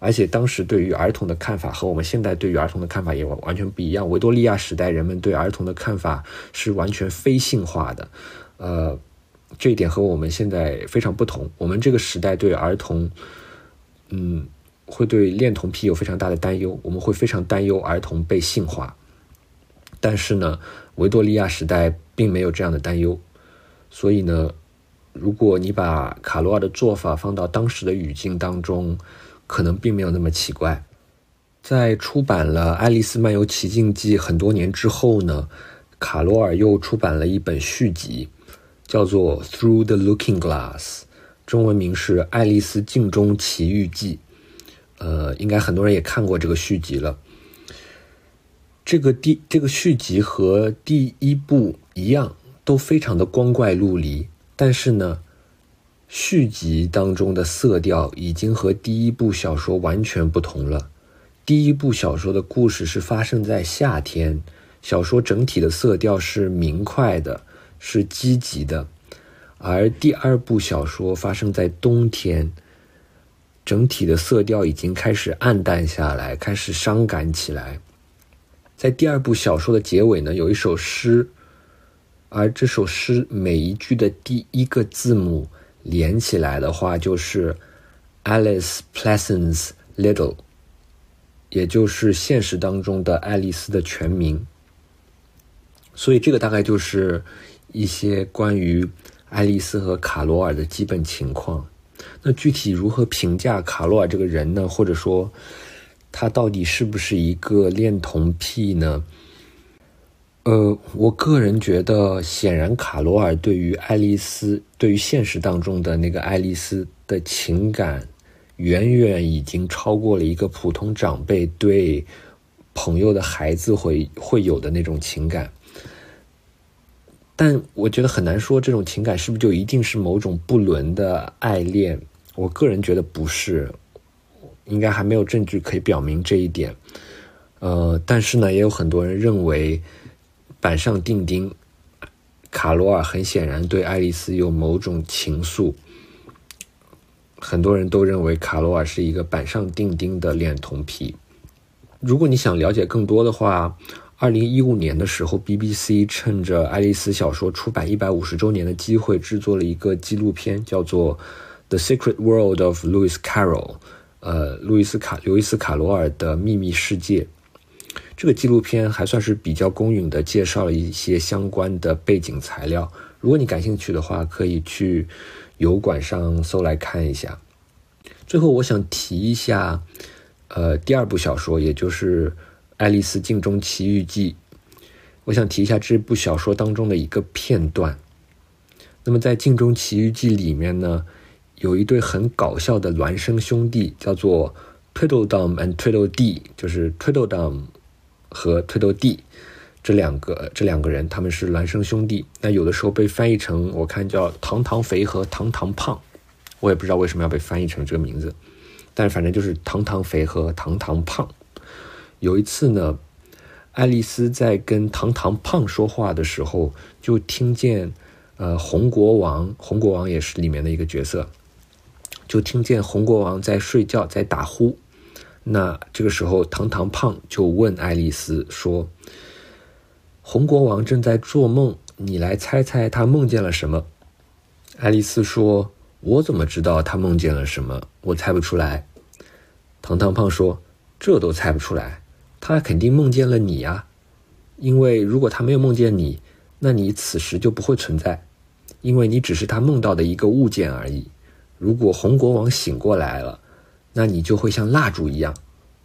而且当时对于儿童的看法和我们现在对于儿童的看法也完全不一样。维多利亚时代人们对儿童的看法是完全非性化的，呃。这一点和我们现在非常不同。我们这个时代对儿童，嗯，会对恋童癖有非常大的担忧。我们会非常担忧儿童被性化。但是呢，维多利亚时代并没有这样的担忧。所以呢，如果你把卡罗尔的做法放到当时的语境当中，可能并没有那么奇怪。在出版了《爱丽丝漫游奇境记》很多年之后呢，卡罗尔又出版了一本续集。叫做《Through the Looking Glass》，中文名是《爱丽丝镜中奇遇记》。呃，应该很多人也看过这个续集了。这个第这个续集和第一部一样，都非常的光怪陆离。但是呢，续集当中的色调已经和第一部小说完全不同了。第一部小说的故事是发生在夏天，小说整体的色调是明快的。是积极的，而第二部小说发生在冬天，整体的色调已经开始暗淡下来，开始伤感起来。在第二部小说的结尾呢，有一首诗，而这首诗每一句的第一个字母连起来的话，就是 Alice Pleasance Little，也就是现实当中的爱丽丝的全名。所以这个大概就是。一些关于爱丽丝和卡罗尔的基本情况。那具体如何评价卡罗尔这个人呢？或者说，他到底是不是一个恋童癖呢？呃，我个人觉得，显然卡罗尔对于爱丽丝，对于现实当中的那个爱丽丝的情感，远远已经超过了一个普通长辈对朋友的孩子会会有的那种情感。但我觉得很难说这种情感是不是就一定是某种不伦的爱恋。我个人觉得不是，应该还没有证据可以表明这一点。呃，但是呢，也有很多人认为板上钉钉，卡罗尔很显然对爱丽丝有某种情愫。很多人都认为卡罗尔是一个板上钉钉的恋童癖。如果你想了解更多的话，二零一五年的时候，BBC 趁着爱丽丝小说出版一百五十周年的机会，制作了一个纪录片，叫做《The Secret World of Lewis Carroll》，呃，路易斯卡刘易斯卡罗尔的秘密世界。这个纪录片还算是比较公允的介绍了一些相关的背景材料。如果你感兴趣的话，可以去油管上搜来看一下。最后，我想提一下，呃，第二部小说，也就是。《爱丽丝镜中奇遇记》，我想提一下这部小说当中的一个片段。那么，在《镜中奇遇记》里面呢，有一对很搞笑的孪生兄弟，叫做 Tweedledum and Tweedledee，就是 Tweedledum 和推豆弟这两个这两个人，他们是孪生兄弟。那有的时候被翻译成，我看叫“糖糖肥”和“糖糖胖”，我也不知道为什么要被翻译成这个名字，但反正就是“糖糖肥”和“糖糖胖”。有一次呢，爱丽丝在跟糖糖胖说话的时候，就听见，呃，红国王，红国王也是里面的一个角色，就听见红国王在睡觉，在打呼。那这个时候，糖糖胖就问爱丽丝说：“红国王正在做梦，你来猜猜他梦见了什么？”爱丽丝说：“我怎么知道他梦见了什么？我猜不出来。”糖糖胖说：“这都猜不出来。”他肯定梦见了你呀，因为如果他没有梦见你，那你此时就不会存在，因为你只是他梦到的一个物件而已。如果红国王醒过来了，那你就会像蜡烛一样，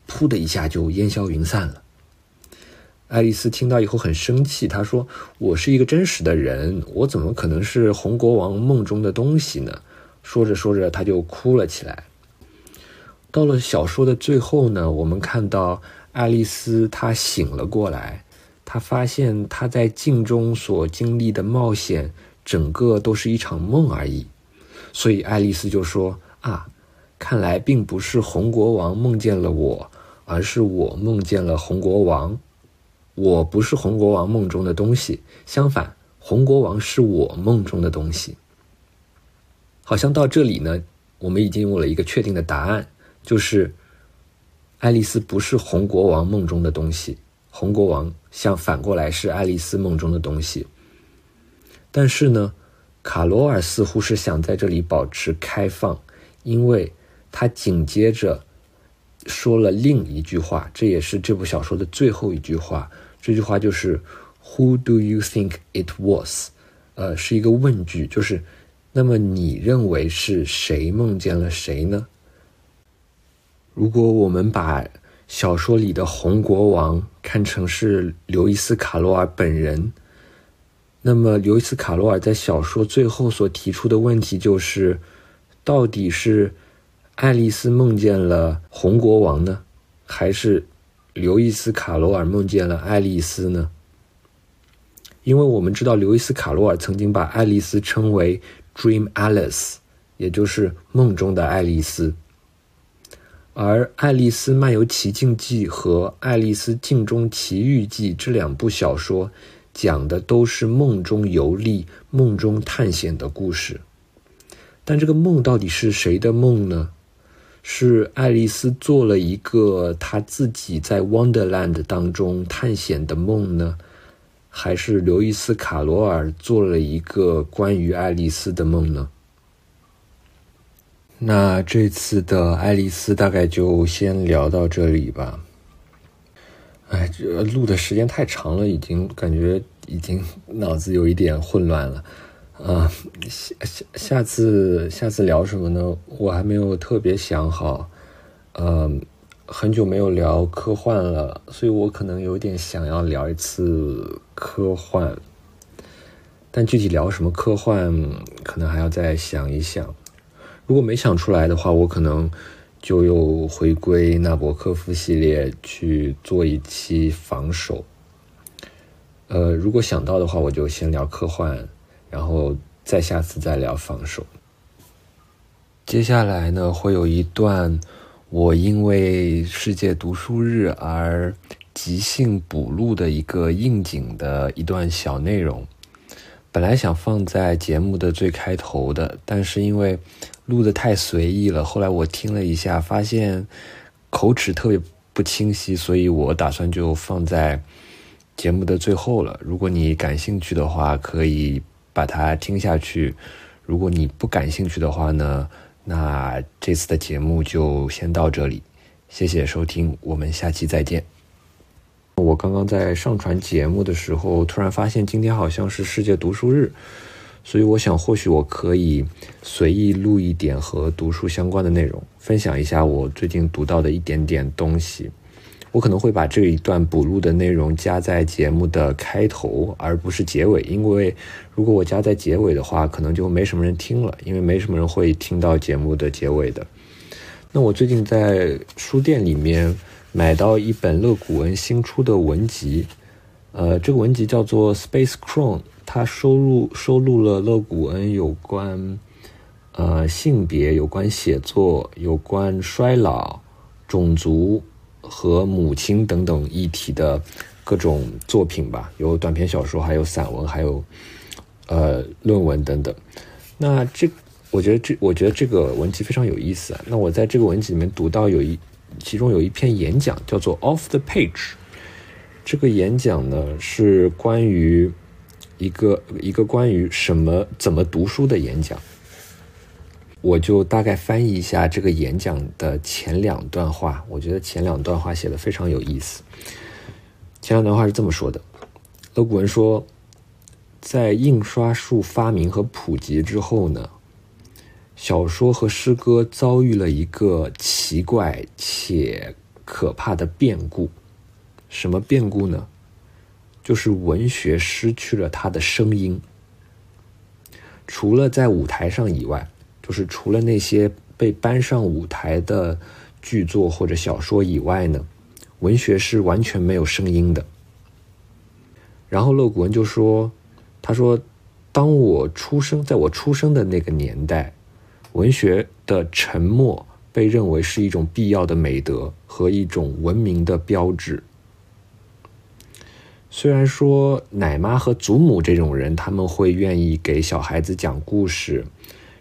噗的一下就烟消云散了。爱丽丝听到以后很生气，她说：“我是一个真实的人，我怎么可能是红国王梦中的东西呢？说着说着她就哭了起来。到了小说的最后呢，我们看到爱丽丝她醒了过来，她发现她在镜中所经历的冒险，整个都是一场梦而已。所以爱丽丝就说：“啊，看来并不是红国王梦见了我，而是我梦见了红国王。我不是红国王梦中的东西，相反，红国王是我梦中的东西。”好像到这里呢，我们已经有了一个确定的答案，就是爱丽丝不是红国王梦中的东西，红国王像反过来是爱丽丝梦中的东西。但是呢，卡罗尔似乎是想在这里保持开放，因为他紧接着说了另一句话，这也是这部小说的最后一句话。这句话就是 “Who do you think it was？” 呃，是一个问句，就是。那么你认为是谁梦见了谁呢？如果我们把小说里的红国王看成是刘易斯·卡罗尔本人，那么刘易斯·卡罗尔在小说最后所提出的问题就是：到底是爱丽丝梦见了红国王呢，还是刘易斯·卡罗尔梦见了爱丽丝呢？因为我们知道刘易斯·卡罗尔曾经把爱丽丝称为。Dream Alice，也就是梦中的爱丽丝。而《爱丽丝漫游奇境记》和《爱丽丝镜中奇遇记》这两部小说，讲的都是梦中游历、梦中探险的故事。但这个梦到底是谁的梦呢？是爱丽丝做了一个她自己在 Wonderland 当中探险的梦呢？还是刘易斯·卡罗尔做了一个关于爱丽丝的梦呢？那这次的爱丽丝大概就先聊到这里吧。哎，这录的时间太长了，已经感觉已经脑子有一点混乱了。啊，下下下次下次聊什么呢？我还没有特别想好。嗯。很久没有聊科幻了，所以我可能有点想要聊一次科幻，但具体聊什么科幻，可能还要再想一想。如果没想出来的话，我可能就又回归纳博科夫系列去做一期防守。呃，如果想到的话，我就先聊科幻，然后再下次再聊防守。接下来呢，会有一段。我因为世界读书日而即兴补录的一个应景的一段小内容，本来想放在节目的最开头的，但是因为录的太随意了，后来我听了一下，发现口齿特别不清晰，所以我打算就放在节目的最后了。如果你感兴趣的话，可以把它听下去；如果你不感兴趣的话呢？那这次的节目就先到这里，谢谢收听，我们下期再见。我刚刚在上传节目的时候，突然发现今天好像是世界读书日，所以我想或许我可以随意录一点和读书相关的内容，分享一下我最近读到的一点点东西。我可能会把这一段补录的内容加在节目的开头，而不是结尾，因为如果我加在结尾的话，可能就没什么人听了，因为没什么人会听到节目的结尾的。那我最近在书店里面买到一本勒古恩新出的文集，呃，这个文集叫做《Space Crown》，它收录收录了勒古恩有关呃性别、有关写作、有关衰老、种族。和母亲等等议题的各种作品吧，有短篇小说，还有散文，还有呃论文等等。那这，我觉得这，我觉得这个文集非常有意思啊。那我在这个文集里面读到有一，其中有一篇演讲叫做《Off the Page》。这个演讲呢是关于一个一个关于什么怎么读书的演讲。我就大概翻译一下这个演讲的前两段话，我觉得前两段话写的非常有意思。前两段话是这么说的：勒古文说，在印刷术发明和普及之后呢，小说和诗歌遭遇了一个奇怪且可怕的变故。什么变故呢？就是文学失去了它的声音，除了在舞台上以外。就是除了那些被搬上舞台的剧作或者小说以外呢，文学是完全没有声音的。然后勒古恩就说：“他说，当我出生，在我出生的那个年代，文学的沉默被认为是一种必要的美德和一种文明的标志。虽然说奶妈和祖母这种人，他们会愿意给小孩子讲故事，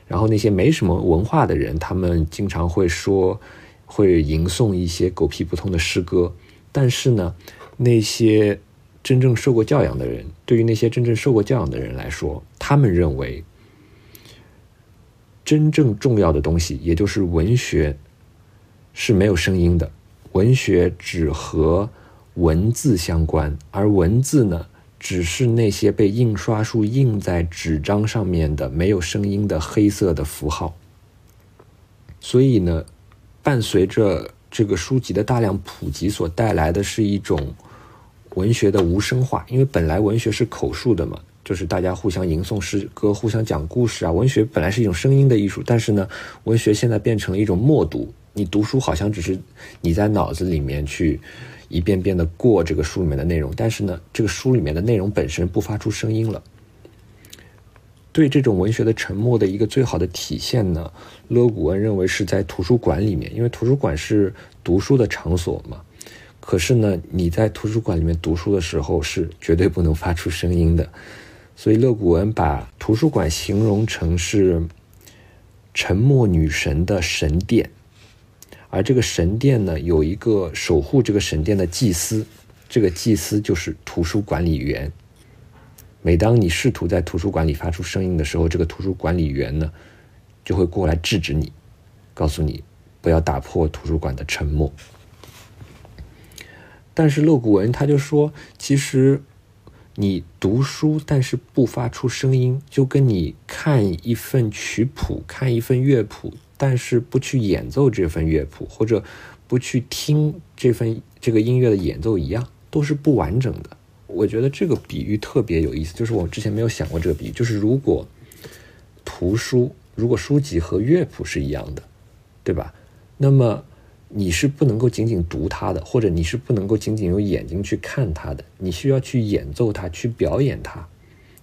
然后那些没什么文化的人，他们经常会说，会吟诵一些狗屁不通的诗歌，但是呢，那些。”真正受过教养的人，对于那些真正受过教养的人来说，他们认为真正重要的东西，也就是文学是没有声音的。文学只和文字相关，而文字呢，只是那些被印刷术印在纸张上面的没有声音的黑色的符号。所以呢，伴随着这个书籍的大量普及所带来的是一种。文学的无声化，因为本来文学是口述的嘛，就是大家互相吟诵诗歌、互相讲故事啊。文学本来是一种声音的艺术，但是呢，文学现在变成了一种默读。你读书好像只是你在脑子里面去一遍遍的过这个书里面的内容，但是呢，这个书里面的内容本身不发出声音了。对这种文学的沉默的一个最好的体现呢，勒古恩认为是在图书馆里面，因为图书馆是读书的场所嘛。可是呢，你在图书馆里面读书的时候是绝对不能发出声音的，所以勒古恩把图书馆形容成是沉默女神的神殿，而这个神殿呢，有一个守护这个神殿的祭司，这个祭司就是图书管理员。每当你试图在图书馆里发出声音的时候，这个图书管理员呢，就会过来制止你，告诉你不要打破图书馆的沉默。但是勒古文他就说，其实你读书，但是不发出声音，就跟你看一份曲谱、看一份乐谱，但是不去演奏这份乐谱，或者不去听这份这个音乐的演奏一样，都是不完整的。我觉得这个比喻特别有意思，就是我之前没有想过这个比喻，就是如果图书，如果书籍和乐谱是一样的，对吧？那么。你是不能够仅仅读它的，或者你是不能够仅仅用眼睛去看它的，你需要去演奏它，去表演它。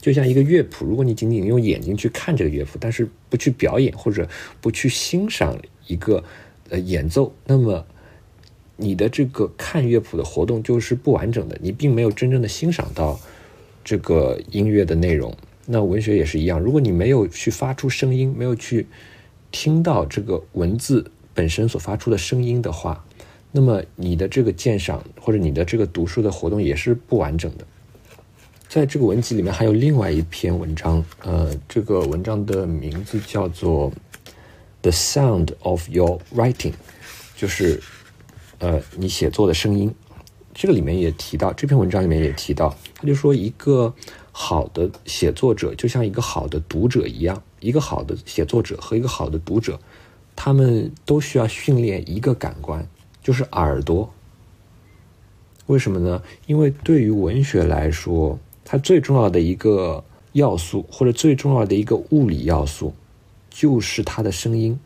就像一个乐谱，如果你仅仅用眼睛去看这个乐谱，但是不去表演或者不去欣赏一个呃演奏，那么你的这个看乐谱的活动就是不完整的，你并没有真正的欣赏到这个音乐的内容。那文学也是一样，如果你没有去发出声音，没有去听到这个文字。本身所发出的声音的话，那么你的这个鉴赏或者你的这个读书的活动也是不完整的。在这个文集里面还有另外一篇文章，呃，这个文章的名字叫做《The Sound of Your Writing》，就是呃你写作的声音。这个里面也提到，这篇文章里面也提到，他就说一个好的写作者就像一个好的读者一样，一个好的写作者和一个好的读者。他们都需要训练一个感官，就是耳朵。为什么呢？因为对于文学来说，它最重要的一个要素，或者最重要的一个物理要素，就是它的声音。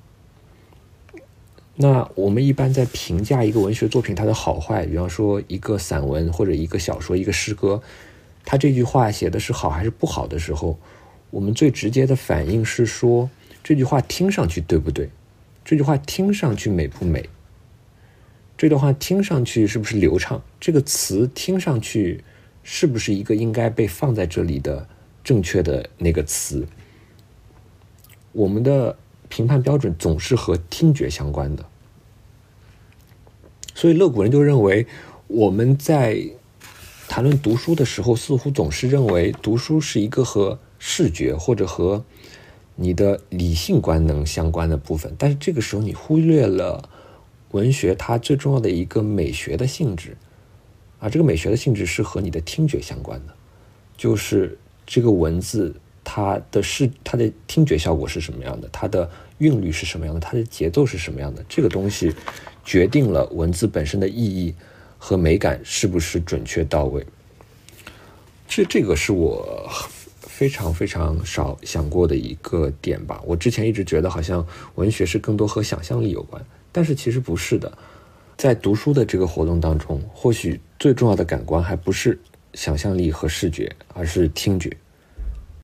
那我们一般在评价一个文学作品它的好坏，比方说一个散文或者一个小说、一个诗歌，它这句话写的是好还是不好的时候，我们最直接的反应是说这句话听上去对不对？这句话听上去美不美？这段话听上去是不是流畅？这个词听上去是不是一个应该被放在这里的正确的那个词？我们的评判标准总是和听觉相关的，所以乐古人就认为，我们在谈论读书的时候，似乎总是认为读书是一个和视觉或者和。你的理性官能相关的部分，但是这个时候你忽略了文学它最重要的一个美学的性质，啊，这个美学的性质是和你的听觉相关的，就是这个文字它的视它的听觉效果是什么样的，它的韵律是什么样的，它的节奏是什么样的，这个东西决定了文字本身的意义和美感是不是准确到位。这这个是我。非常非常少想过的一个点吧。我之前一直觉得好像文学是更多和想象力有关，但是其实不是的。在读书的这个活动当中，或许最重要的感官还不是想象力和视觉，而是听觉。